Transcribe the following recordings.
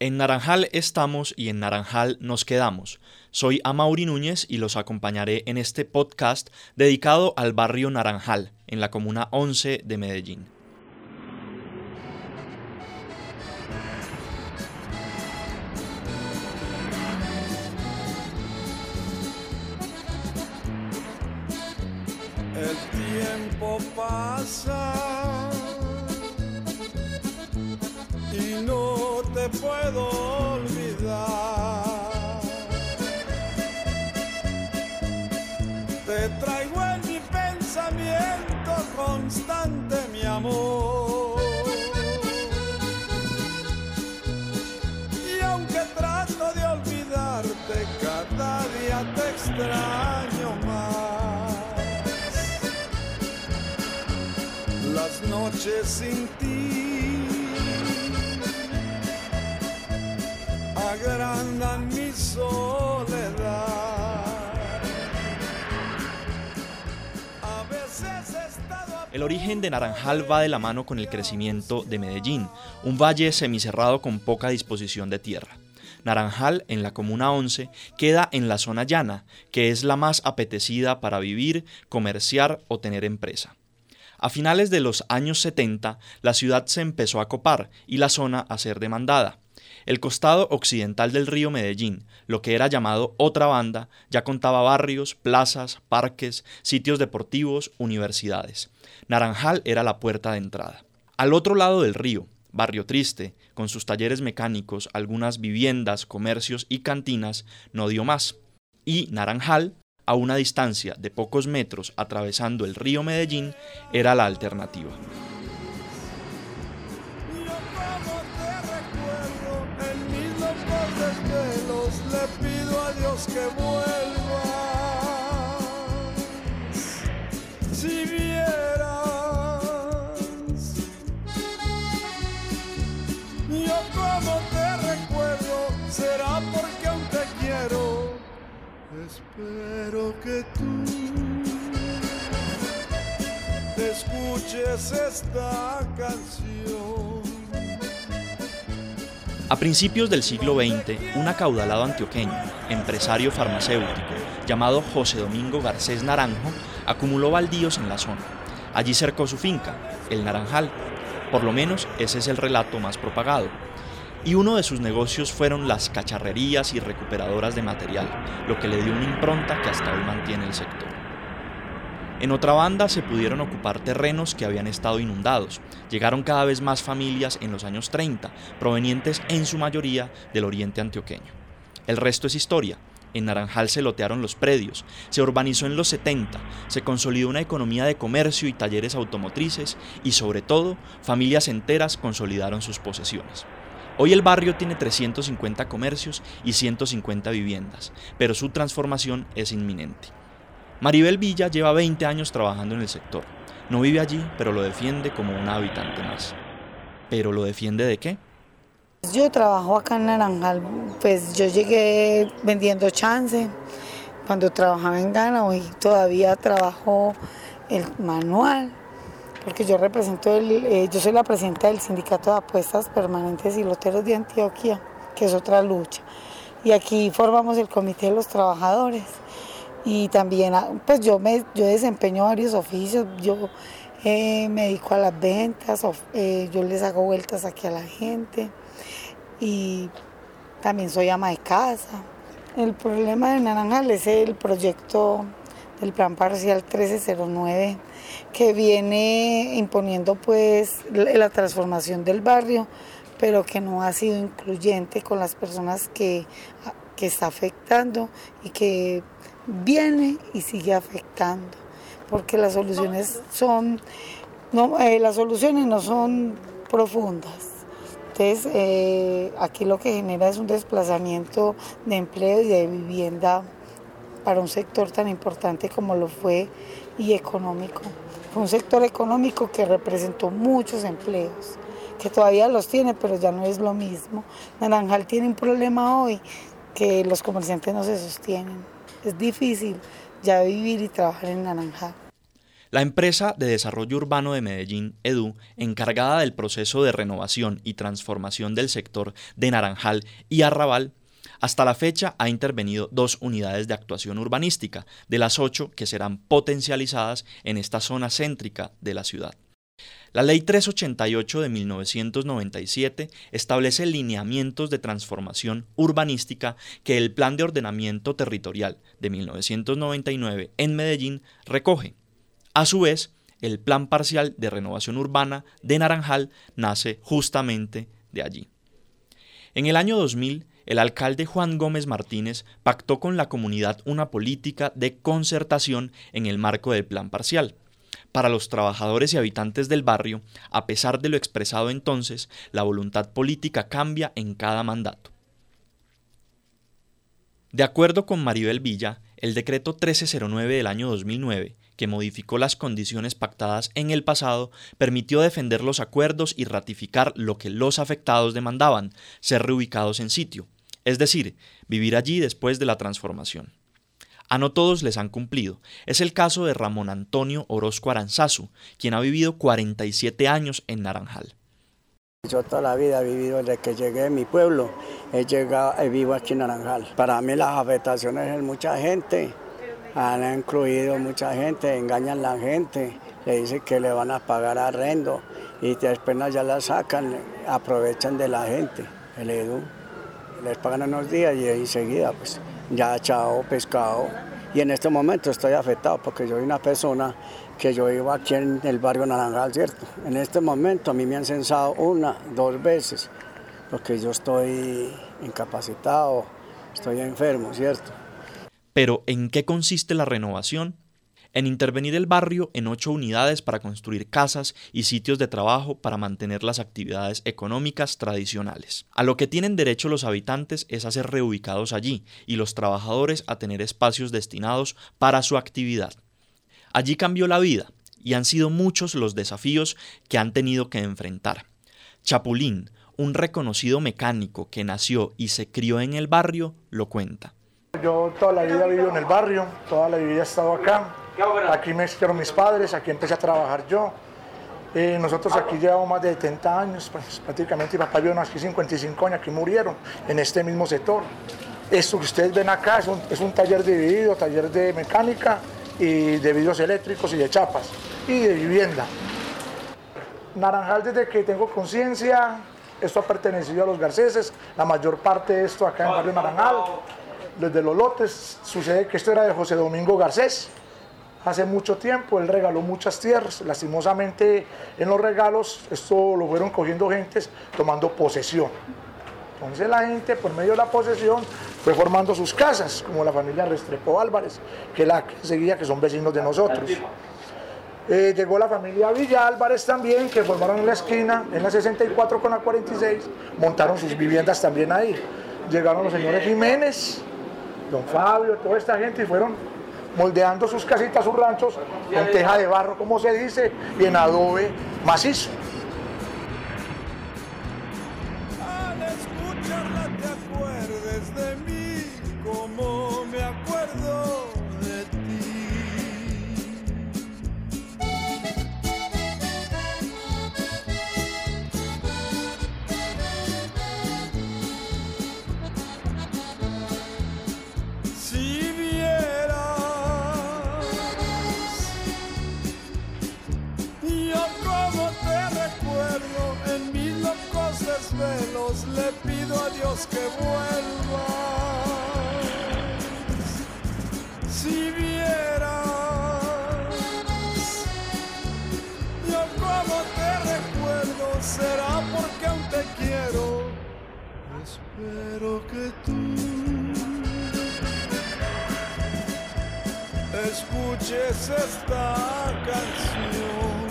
En Naranjal estamos y en Naranjal nos quedamos. Soy Amaury Núñez y los acompañaré en este podcast dedicado al barrio Naranjal, en la comuna 11 de Medellín. El tiempo pasa puedo olvidar. Te traigo en mi pensamiento constante, mi amor. Y aunque trato de olvidarte, cada día te extraño más. Las noches sin ti agrandan mi soledad. El origen de Naranjal va de la mano con el crecimiento de Medellín, un valle semicerrado con poca disposición de tierra. Naranjal, en la Comuna 11, queda en la zona llana, que es la más apetecida para vivir, comerciar o tener empresa. A finales de los años 70, la ciudad se empezó a copar y la zona a ser demandada. El costado occidental del río Medellín, lo que era llamado Otra Banda, ya contaba barrios, plazas, parques, sitios deportivos, universidades. Naranjal era la puerta de entrada. Al otro lado del río, Barrio Triste, con sus talleres mecánicos, algunas viviendas, comercios y cantinas, no dio más. Y Naranjal, a una distancia de pocos metros atravesando el río Medellín, era la alternativa. Que vuelvas. Si vieras, yo como te recuerdo será porque aún te quiero. Espero que tú escuches esta canción. A principios del siglo XX, un acaudalado antioqueño, empresario farmacéutico, llamado José Domingo Garcés Naranjo, acumuló baldíos en la zona. Allí cercó su finca, el Naranjal. Por lo menos ese es el relato más propagado. Y uno de sus negocios fueron las cacharrerías y recuperadoras de material, lo que le dio una impronta que hasta hoy mantiene el sector. En otra banda se pudieron ocupar terrenos que habían estado inundados. Llegaron cada vez más familias en los años 30, provenientes en su mayoría del oriente antioqueño. El resto es historia. En Naranjal se lotearon los predios, se urbanizó en los 70, se consolidó una economía de comercio y talleres automotrices y sobre todo familias enteras consolidaron sus posesiones. Hoy el barrio tiene 350 comercios y 150 viviendas, pero su transformación es inminente. Maribel Villa lleva 20 años trabajando en el sector. No vive allí, pero lo defiende como un habitante más. ¿Pero lo defiende de qué? Yo trabajo acá en Naranjal, pues yo llegué vendiendo chance cuando trabajaba en Ghana, hoy todavía trabajo el manual, porque yo represento, el, eh, yo soy la presidenta del Sindicato de Apuestas Permanentes y Loteros de Antioquia, que es otra lucha. Y aquí formamos el Comité de los Trabajadores. Y también, ah, pues yo, me, yo desempeño varios oficios, yo eh, me dedico a las ventas, eh, yo les hago vueltas aquí a la gente y también soy ama de casa. El problema de Naranjal es el proyecto del plan parcial 1309 que viene imponiendo pues la transformación del barrio, pero que no ha sido incluyente con las personas que, que está afectando y que viene y sigue afectando, porque las soluciones son no, eh, las soluciones no son profundas. Entonces, eh, aquí lo que genera es un desplazamiento de empleo y de vivienda para un sector tan importante como lo fue y económico. Fue un sector económico que representó muchos empleos, que todavía los tiene, pero ya no es lo mismo. Naranjal tiene un problema hoy que los comerciantes no se sostienen. Es difícil ya vivir y trabajar en Naranjal. La empresa de desarrollo urbano de Medellín, EDU, encargada del proceso de renovación y transformación del sector de Naranjal y Arrabal, hasta la fecha ha intervenido dos unidades de actuación urbanística, de las ocho que serán potencializadas en esta zona céntrica de la ciudad. La Ley 388 de 1997 establece lineamientos de transformación urbanística que el Plan de Ordenamiento Territorial de 1999 en Medellín recoge. A su vez, el Plan Parcial de Renovación Urbana de Naranjal nace justamente de allí. En el año 2000, el alcalde Juan Gómez Martínez pactó con la comunidad una política de concertación en el marco del Plan Parcial para los trabajadores y habitantes del barrio, a pesar de lo expresado entonces, la voluntad política cambia en cada mandato. De acuerdo con Maribel Villa, el decreto 1309 del año 2009, que modificó las condiciones pactadas en el pasado, permitió defender los acuerdos y ratificar lo que los afectados demandaban, ser reubicados en sitio, es decir, vivir allí después de la transformación. A no todos les han cumplido. Es el caso de Ramón Antonio Orozco Aranzazu, quien ha vivido 47 años en Naranjal. Yo toda la vida he vivido desde que llegué a mi pueblo, he llegado, he vivo aquí en Naranjal. Para mí las afectaciones es mucha gente, han incluido mucha gente, engañan a la gente, le dicen que le van a pagar arrendo y después ya la sacan, aprovechan de la gente, el EDU. Les pagan unos días y enseguida pues ya chao, pescado. Y en este momento estoy afectado porque yo soy una persona que yo vivo aquí en el barrio Naranjal, ¿cierto? En este momento a mí me han censado una, dos veces, porque yo estoy incapacitado, estoy enfermo, ¿cierto? Pero ¿en qué consiste la renovación? En intervenir el barrio en ocho unidades para construir casas y sitios de trabajo para mantener las actividades económicas tradicionales. A lo que tienen derecho los habitantes es a ser reubicados allí y los trabajadores a tener espacios destinados para su actividad. Allí cambió la vida y han sido muchos los desafíos que han tenido que enfrentar. Chapulín, un reconocido mecánico que nació y se crió en el barrio, lo cuenta. Yo toda la vida he vivido en el barrio, toda la vida he estado acá. Aquí me hicieron mis padres, aquí empecé a trabajar yo. Eh, nosotros aquí llevamos más de 70 años, pues, prácticamente mi papá vio aquí 55 años, aquí murieron en este mismo sector. Esto que ustedes ven acá es un, es un taller dividido, taller de mecánica y de vidrios eléctricos y de chapas y de vivienda. Naranjal desde que tengo conciencia, esto ha pertenecido a los garceses, la mayor parte de esto acá en barrio Naranjal, desde los lotes, sucede que esto era de José Domingo Garcés, hace mucho tiempo, él regaló muchas tierras, lastimosamente en los regalos esto lo fueron cogiendo gentes tomando posesión. Entonces la gente por medio de la posesión fue formando sus casas, como la familia Restrepo Álvarez, que la que seguía, que son vecinos de nosotros. Eh, llegó la familia Villa Álvarez también, que formaron en la esquina, en la 64 con la 46, montaron sus viviendas también ahí. Llegaron los señores Jiménez, don Fabio, toda esta gente y fueron moldeando sus casitas, sus ranchos, en teja de barro, como se dice, y en adobe macizo. Escuches esta canción.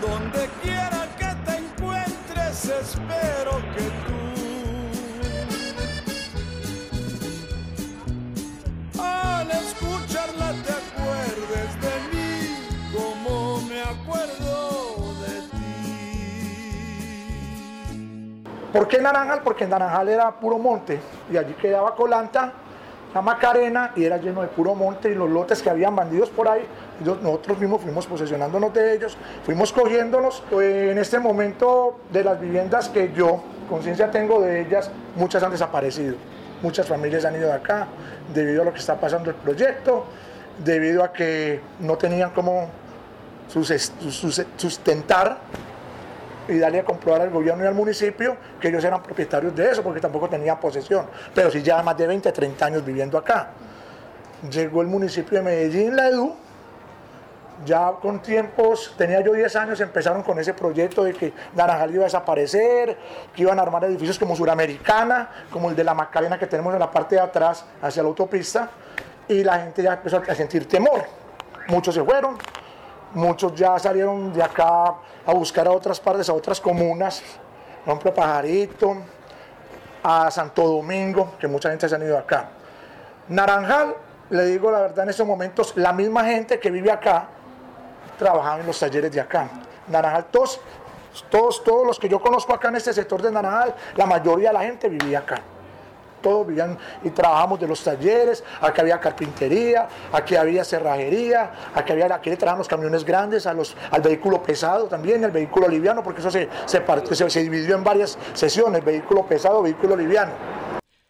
Donde quiera que te encuentres, espero que tú al escucharla te acuerdes de mí como me acuerdo de ti. ¿Por qué Naranjal? Porque Naranjal era puro monte y allí quedaba Colanta, la Macarena y era lleno de puro monte y los lotes que habían bandidos por ahí, nosotros mismos fuimos posesionándonos de ellos, fuimos cogiéndolos. Eh, en este momento de las viviendas que yo conciencia tengo de ellas, muchas han desaparecido, muchas familias han ido de acá debido a lo que está pasando el proyecto, debido a que no tenían cómo sustentar y darle a comprobar al gobierno y al municipio que ellos eran propietarios de eso, porque tampoco tenían posesión, pero sí ya más de 20, 30 años viviendo acá. Llegó el municipio de Medellín, la EDU, ya con tiempos, tenía yo 10 años, empezaron con ese proyecto de que Naranjal iba a desaparecer, que iban a armar edificios como Suramericana, como el de la Macarena que tenemos en la parte de atrás hacia la autopista, y la gente ya empezó a sentir temor. Muchos se fueron, muchos ya salieron de acá a buscar a otras partes, a otras comunas, por ejemplo, Pajarito, a Santo Domingo, que mucha gente se han ido acá. Naranjal, le digo la verdad, en estos momentos, la misma gente que vive acá trabajaba en los talleres de acá. Naranjal, todos, todos, todos los que yo conozco acá en este sector de Naranjal, la mayoría de la gente vivía acá todos vivían y trabajamos de los talleres, aquí había carpintería, aquí había cerrajería, aquí, había, aquí le trabajan los camiones grandes a los, al vehículo pesado también, el vehículo liviano, porque eso se, se, se dividió en varias sesiones, vehículo pesado, vehículo liviano.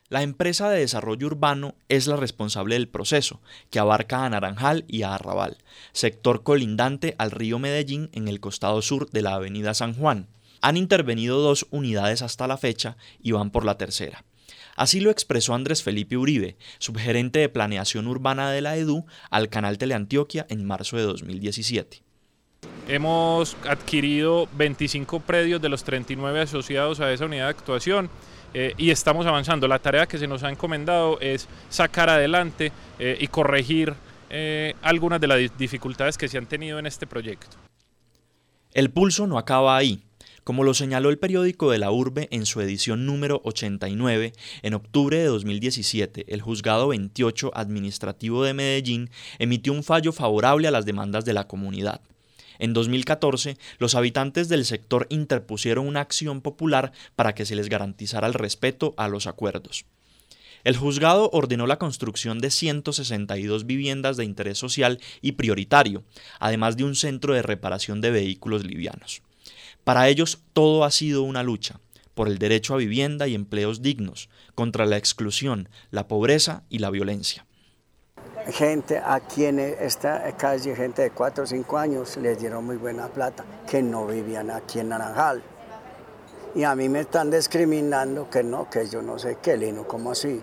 La empresa de desarrollo urbano es la responsable del proceso, que abarca a Naranjal y a Arrabal, sector colindante al río Medellín en el costado sur de la avenida San Juan. Han intervenido dos unidades hasta la fecha y van por la tercera. Así lo expresó Andrés Felipe Uribe, subgerente de planeación urbana de la EDU, al canal Teleantioquia en marzo de 2017. Hemos adquirido 25 predios de los 39 asociados a esa unidad de actuación eh, y estamos avanzando. La tarea que se nos ha encomendado es sacar adelante eh, y corregir eh, algunas de las dificultades que se han tenido en este proyecto. El pulso no acaba ahí. Como lo señaló el periódico de la Urbe en su edición número 89, en octubre de 2017, el Juzgado 28 Administrativo de Medellín emitió un fallo favorable a las demandas de la comunidad. En 2014, los habitantes del sector interpusieron una acción popular para que se les garantizara el respeto a los acuerdos. El juzgado ordenó la construcción de 162 viviendas de interés social y prioritario, además de un centro de reparación de vehículos livianos. Para ellos todo ha sido una lucha por el derecho a vivienda y empleos dignos, contra la exclusión, la pobreza y la violencia. Gente aquí en esta calle, gente de 4 o 5 años, les dieron muy buena plata, que no vivían aquí en Naranjal. Y a mí me están discriminando que no, que yo no sé qué, Lino, ¿cómo así?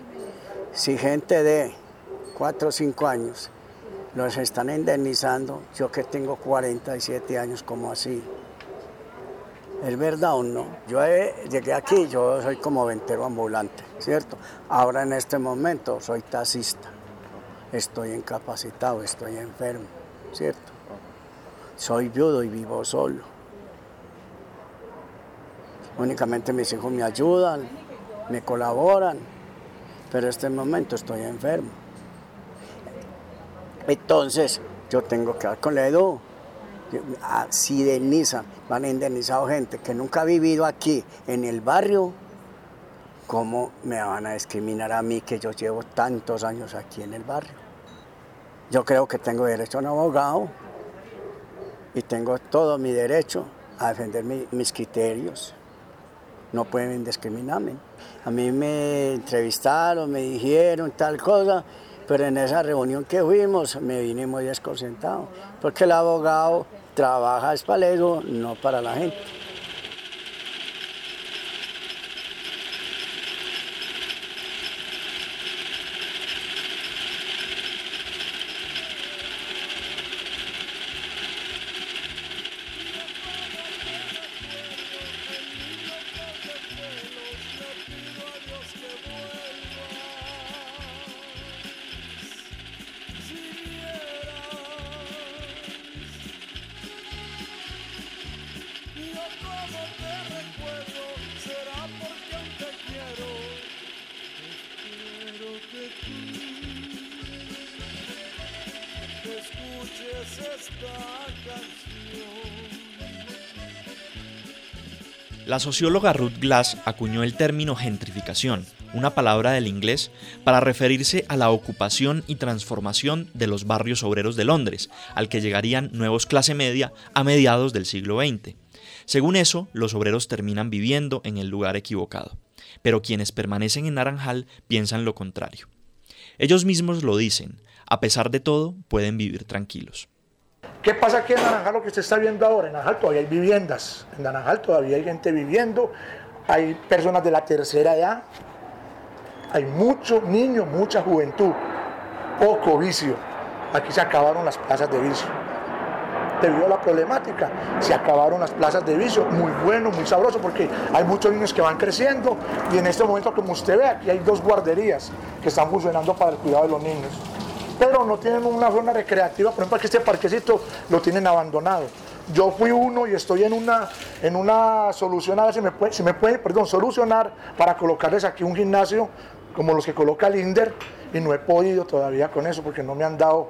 Si gente de 4 o 5 años los están indemnizando, yo que tengo 47 años, ¿cómo así? ¿Es verdad o no? Yo llegué aquí, yo soy como ventero ambulante, ¿cierto? Ahora en este momento soy taxista. Estoy incapacitado, estoy enfermo, ¿cierto? Soy viudo y vivo solo. Únicamente mis hijos me ayudan, me colaboran, pero en este momento estoy enfermo. Entonces, yo tengo que dar con la edu si indemnizan, van a indemnizar gente que nunca ha vivido aquí en el barrio, ¿cómo me van a discriminar a mí que yo llevo tantos años aquí en el barrio? Yo creo que tengo derecho a un abogado y tengo todo mi derecho a defender mis criterios. No pueden discriminarme. A mí me entrevistaron, me dijeron tal cosa, pero en esa reunión que fuimos me vine muy desconcentrado, porque el abogado trabaja es para ego, no para la gente. La socióloga Ruth Glass acuñó el término gentrificación una palabra del inglés para referirse a la ocupación y transformación de los barrios obreros de Londres, al que llegarían nuevos clase media a mediados del siglo XX. Según eso, los obreros terminan viviendo en el lugar equivocado, pero quienes permanecen en Naranjal piensan lo contrario. Ellos mismos lo dicen, a pesar de todo, pueden vivir tranquilos. ¿Qué pasa aquí en Naranjal lo que usted está viendo ahora? En Naranjal todavía hay viviendas, en Naranjal todavía hay gente viviendo, hay personas de la tercera edad, hay muchos niños, mucha juventud, poco vicio. Aquí se acabaron las plazas de vicio. Debido a la problemática, se acabaron las plazas de vicio, muy bueno, muy sabroso, porque hay muchos niños que van creciendo y en este momento, como usted ve, aquí hay dos guarderías que están funcionando para el cuidado de los niños. Pero no tienen una zona recreativa, por ejemplo, aquí este parquecito lo tienen abandonado. Yo fui uno y estoy en una, en una solución, a ver si me puede, si me puede perdón, solucionar para colocarles aquí un gimnasio como los que coloca el INDER y no he podido todavía con eso porque no me han dado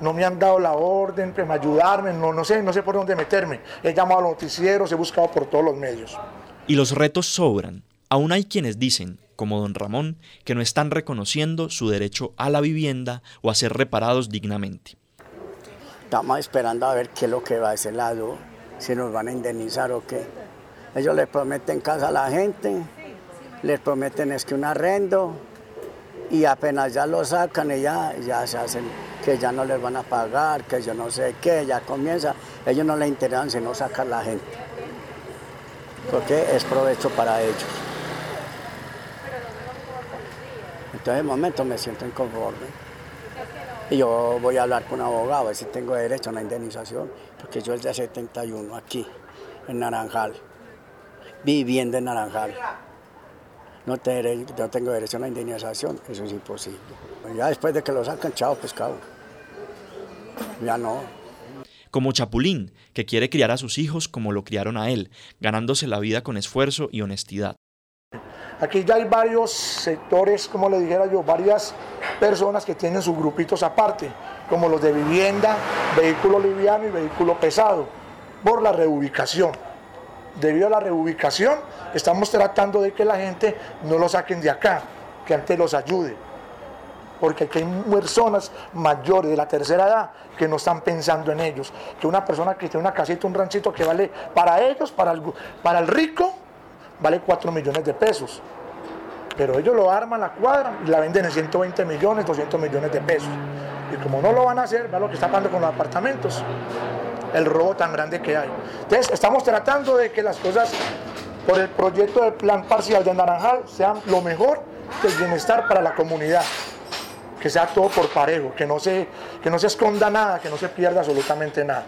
no me han dado la orden para ayudarme, no, no sé, no sé por dónde meterme. He llamado a los noticieros, he buscado por todos los medios. Y los retos sobran. Aún hay quienes dicen, como don Ramón, que no están reconociendo su derecho a la vivienda o a ser reparados dignamente. Estamos esperando a ver qué es lo que va a ese lado, si nos van a indemnizar o qué. Ellos les prometen casa a la gente, les prometen es que un arrendo y apenas ya lo sacan y ya, ya se hacen que ya no les van a pagar, que yo no sé qué, ya comienza, ellos no les interesan sino sacar la gente, porque es provecho para ellos. Entonces de momento me siento inconforme. Y yo voy a hablar con un abogado, a ver si tengo derecho a una indemnización, porque yo es de 71 aquí, en Naranjal, viviendo en Naranjal no, tengo derecho a una indemnización, eso es imposible. Ya después de que lo sacan, chao pescado. Ya no. Como Chapulín, que quiere criar a sus hijos como lo criaron a él, ganándose la vida con esfuerzo y honestidad. Aquí ya hay varios sectores, como le dijera yo, varias personas que tienen sus grupitos aparte, como los de vivienda, vehículo liviano y vehículo pesado, por la reubicación debido a la reubicación, estamos tratando de que la gente no lo saquen de acá, que antes los ayude. Porque aquí hay personas mayores de la tercera edad que no están pensando en ellos. Que una persona que tiene una casita, un ranchito que vale para ellos, para el, para el rico, vale 4 millones de pesos. Pero ellos lo arman, la cuadra y la venden en 120 millones, 200 millones de pesos. Y como no lo van a hacer, vea lo que está pasando con los apartamentos el robo tan grande que hay. Entonces, estamos tratando de que las cosas por el proyecto del plan parcial de Naranjal sean lo mejor del bienestar para la comunidad. Que sea todo por parejo, que no, se, que no se esconda nada, que no se pierda absolutamente nada.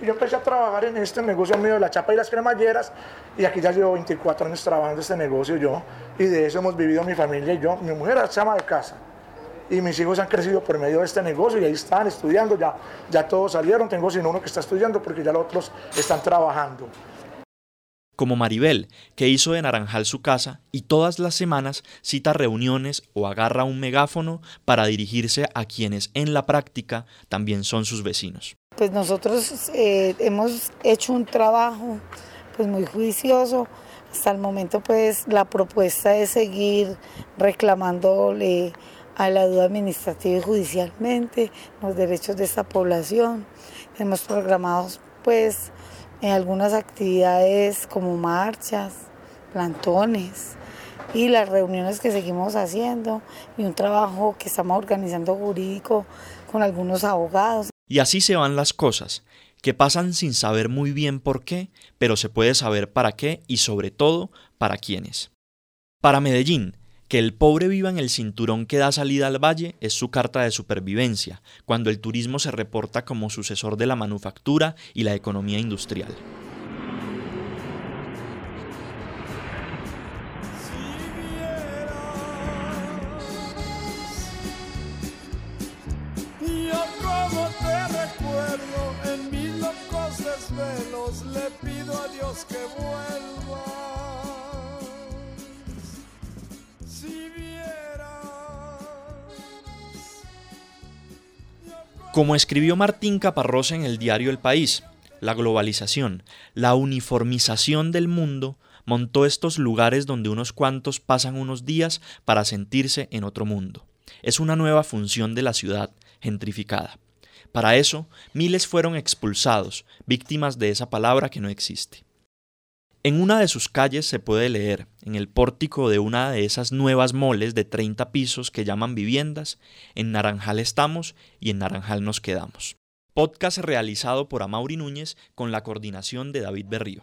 Y yo empecé a trabajar en este negocio mío de la chapa y las cremalleras, y aquí ya llevo 24 años trabajando este negocio yo, y de eso hemos vivido mi familia y yo. Mi mujer es chama de casa, y mis hijos han crecido por medio de este negocio y ahí están estudiando, ya, ya todos salieron, tengo sino uno que está estudiando porque ya los otros están trabajando. Como Maribel, que hizo de Naranjal su casa y todas las semanas cita reuniones o agarra un megáfono para dirigirse a quienes en la práctica también son sus vecinos. Pues nosotros eh, hemos hecho un trabajo pues muy juicioso. Hasta el momento pues la propuesta es seguir reclamándole a la duda administrativa y judicialmente, los derechos de esta población. Hemos programado pues en algunas actividades como marchas, plantones y las reuniones que seguimos haciendo y un trabajo que estamos organizando jurídico con algunos abogados. Y así se van las cosas, que pasan sin saber muy bien por qué, pero se puede saber para qué y sobre todo para quiénes. Para Medellín, que el pobre viva en el cinturón que da salida al valle es su carta de supervivencia, cuando el turismo se reporta como sucesor de la manufactura y la economía industrial. le pido a Dios que vuelva. Como escribió Martín Caparrós en el diario El País, la globalización, la uniformización del mundo montó estos lugares donde unos cuantos pasan unos días para sentirse en otro mundo. Es una nueva función de la ciudad, gentrificada. Para eso, miles fueron expulsados, víctimas de esa palabra que no existe. En una de sus calles se puede leer, en el pórtico de una de esas nuevas moles de 30 pisos que llaman viviendas, en Naranjal estamos y en Naranjal nos quedamos. Podcast realizado por Amaury Núñez con la coordinación de David Berrío.